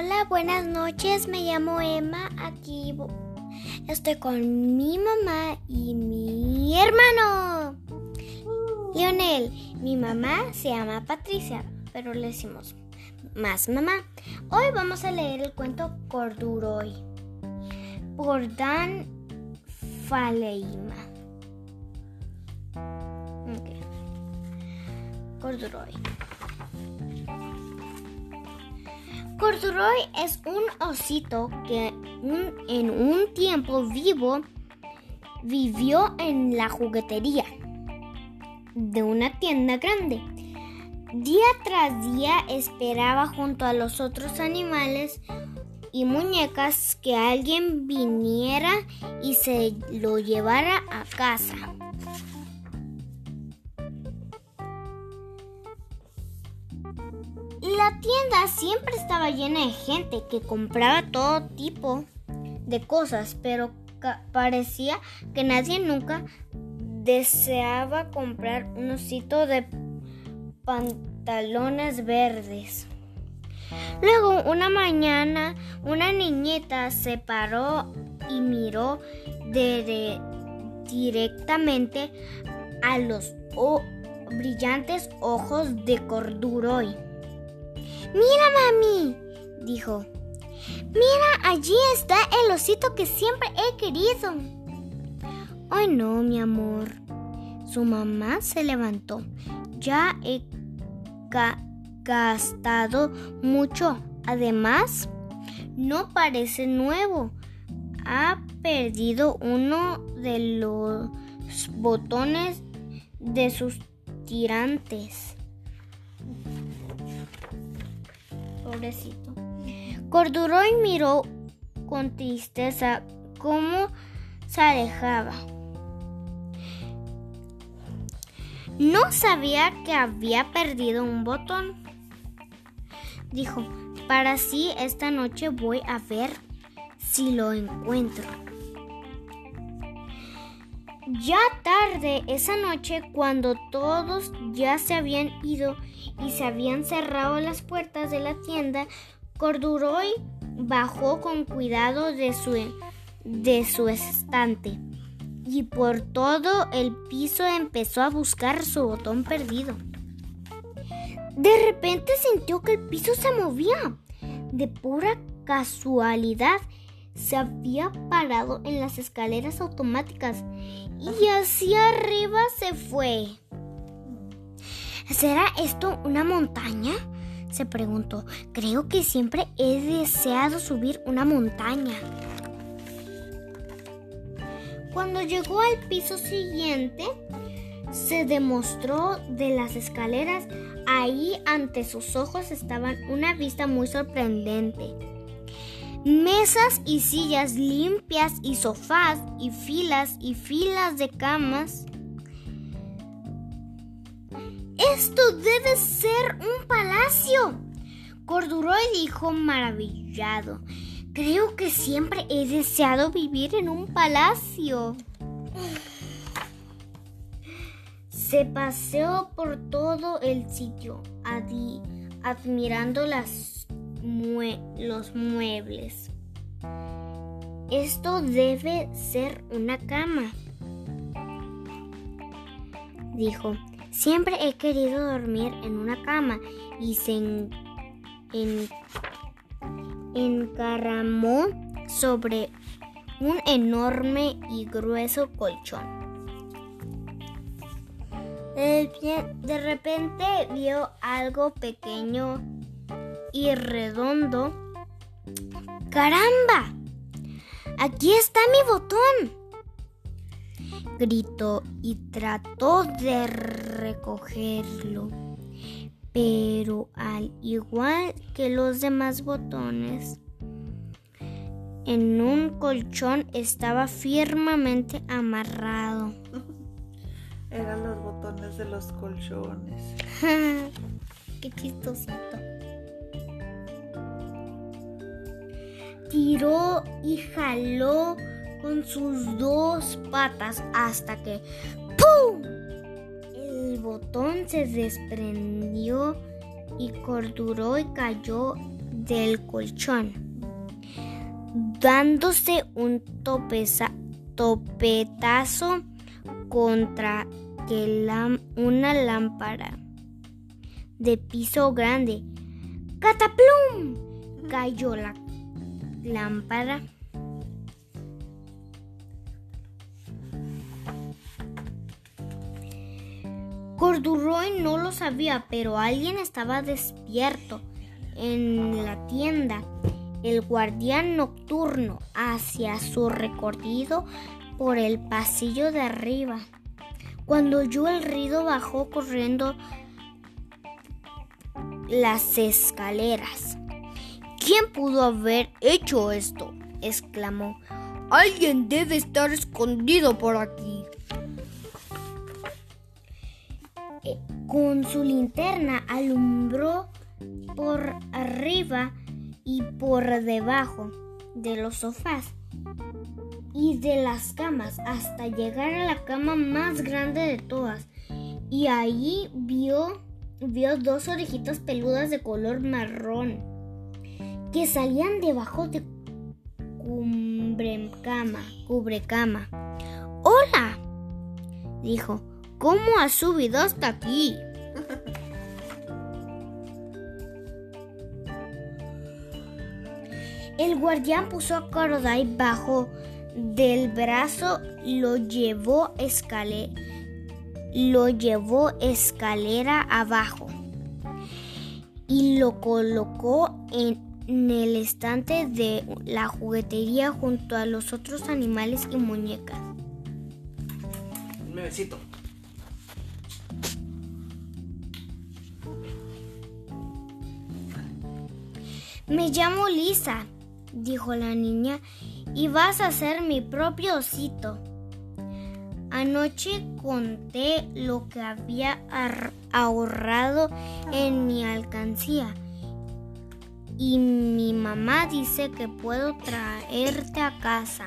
Hola, buenas noches. Me llamo Emma. Aquí estoy con mi mamá y mi hermano. Lionel. Mi mamá se llama Patricia, pero le decimos más mamá. Hoy vamos a leer el cuento Corduroy por Dan Faleima. Okay. Corduroy. Corduroy es un osito que en un tiempo vivo vivió en la juguetería de una tienda grande. Día tras día esperaba junto a los otros animales y muñecas que alguien viniera y se lo llevara a casa. La tienda siempre estaba llena de gente que compraba todo tipo de cosas, pero parecía que nadie nunca deseaba comprar un osito de pantalones verdes. Luego, una mañana, una niñita se paró y miró directamente a los brillantes ojos de Corduroy. Mira, mami, dijo. Mira, allí está el osito que siempre he querido. Ay, no, mi amor. Su mamá se levantó. Ya he gastado mucho. Además, no parece nuevo. Ha perdido uno de los botones de sus tirantes. Pobrecito. Corduroy miró con tristeza cómo se alejaba. No sabía que había perdido un botón. Dijo, para sí esta noche voy a ver si lo encuentro. Ya tarde esa noche, cuando todos ya se habían ido y se habían cerrado las puertas de la tienda, Corduroy bajó con cuidado de su, de su estante y por todo el piso empezó a buscar su botón perdido. De repente sintió que el piso se movía. De pura casualidad, se había parado en las escaleras automáticas y hacia arriba se fue. ¿Será esto una montaña? se preguntó. Creo que siempre he deseado subir una montaña. Cuando llegó al piso siguiente, se demostró de las escaleras. Ahí ante sus ojos estaban una vista muy sorprendente. Mesas y sillas limpias y sofás y filas y filas de camas esto debe ser un palacio. Corduroy dijo maravillado. Creo que siempre he deseado vivir en un palacio. Se paseó por todo el sitio, admirando los muebles. Esto debe ser una cama, dijo. Siempre he querido dormir en una cama y se encaramó sobre un enorme y grueso colchón. De repente vio algo pequeño y redondo. ¡Caramba! Aquí está mi botón gritó y trató de recogerlo. Pero al igual que los demás botones, en un colchón estaba firmemente amarrado. Eran los botones de los colchones. Qué chistosito. Tiró y jaló con sus dos patas hasta que ¡pum! El botón se desprendió y corduró y cayó del colchón, dándose un topetazo contra una lámpara de piso grande. ¡Cataplum! Cayó la lámpara. Corduroy no lo sabía, pero alguien estaba despierto en la tienda. El guardián nocturno hacia su recorrido por el pasillo de arriba. Cuando oyó el ruido bajó corriendo las escaleras. ¿Quién pudo haber hecho esto? exclamó. Alguien debe estar escondido por aquí. Con su linterna alumbró por arriba y por debajo de los sofás y de las camas hasta llegar a la cama más grande de todas. Y allí vio vio dos orejitas peludas de color marrón que salían debajo de cubrecama. cubrecama. ¡Hola! dijo. ¿Cómo has subido hasta aquí? El guardián puso a Cordai bajo del brazo, lo llevó lo llevó escalera abajo y lo colocó en, el estante de la juguetería junto a los otros animales y muñecas. Un besito. Me llamo Lisa, dijo la niña, y vas a ser mi propio osito. Anoche conté lo que había ahorrado en mi alcancía y mi mamá dice que puedo traerte a casa.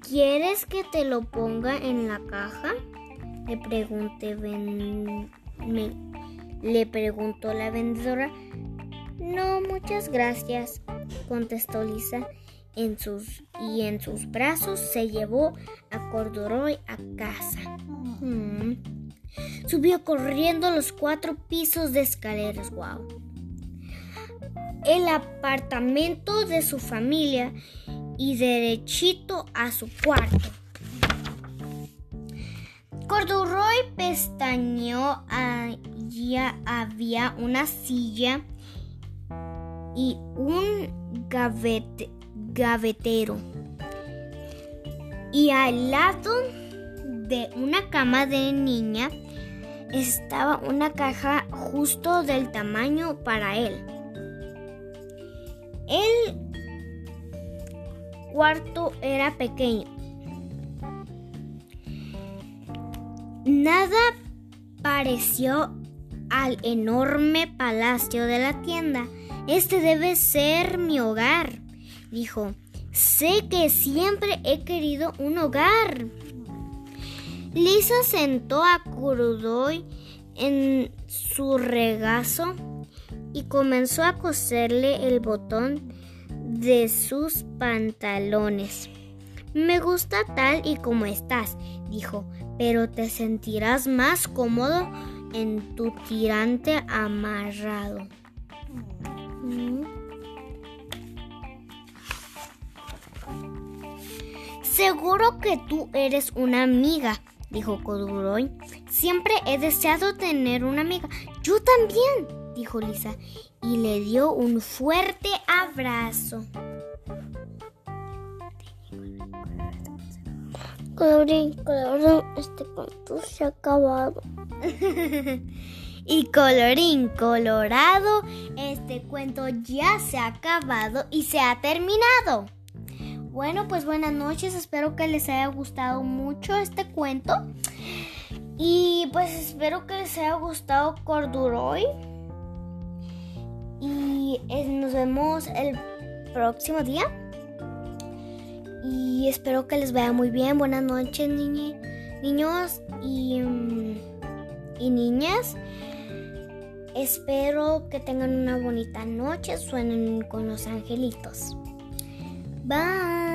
¿Quieres que te lo ponga en la caja? Le pregunté le preguntó la vendedora. No, muchas gracias, contestó Lisa en sus, y en sus brazos se llevó a Corduroy a casa. Mm. Subió corriendo los cuatro pisos de escaleras. Wow. El apartamento de su familia y derechito a su cuarto. Corduroy pestañeó. Había una silla y un gavete, gavetero. Y al lado de una cama de niña estaba una caja justo del tamaño para él. El cuarto era pequeño. Nada pareció al enorme palacio de la tienda. Este debe ser mi hogar dijo, sé que siempre he querido un hogar. Lisa sentó a Kurudoy en su regazo y comenzó a coserle el botón de sus pantalones. Me gusta tal y como estás, dijo, pero te sentirás más cómodo en tu tirante amarrado. Mm. Seguro que tú eres una amiga, dijo Corduroy. Siempre he deseado tener una amiga. Yo también, dijo Lisa, y le dio un fuerte abrazo. Colorín colorado, este cuento se ha acabado. y colorín colorado, este cuento ya se ha acabado y se ha terminado. Bueno, pues buenas noches, espero que les haya gustado mucho este cuento. Y pues espero que les haya gustado Corduroy. Y nos vemos el próximo día. Y espero que les vaya muy bien. Buenas noches, niños y, mm, y niñas. Espero que tengan una bonita noche. Suenen con los angelitos. Bye. Bye.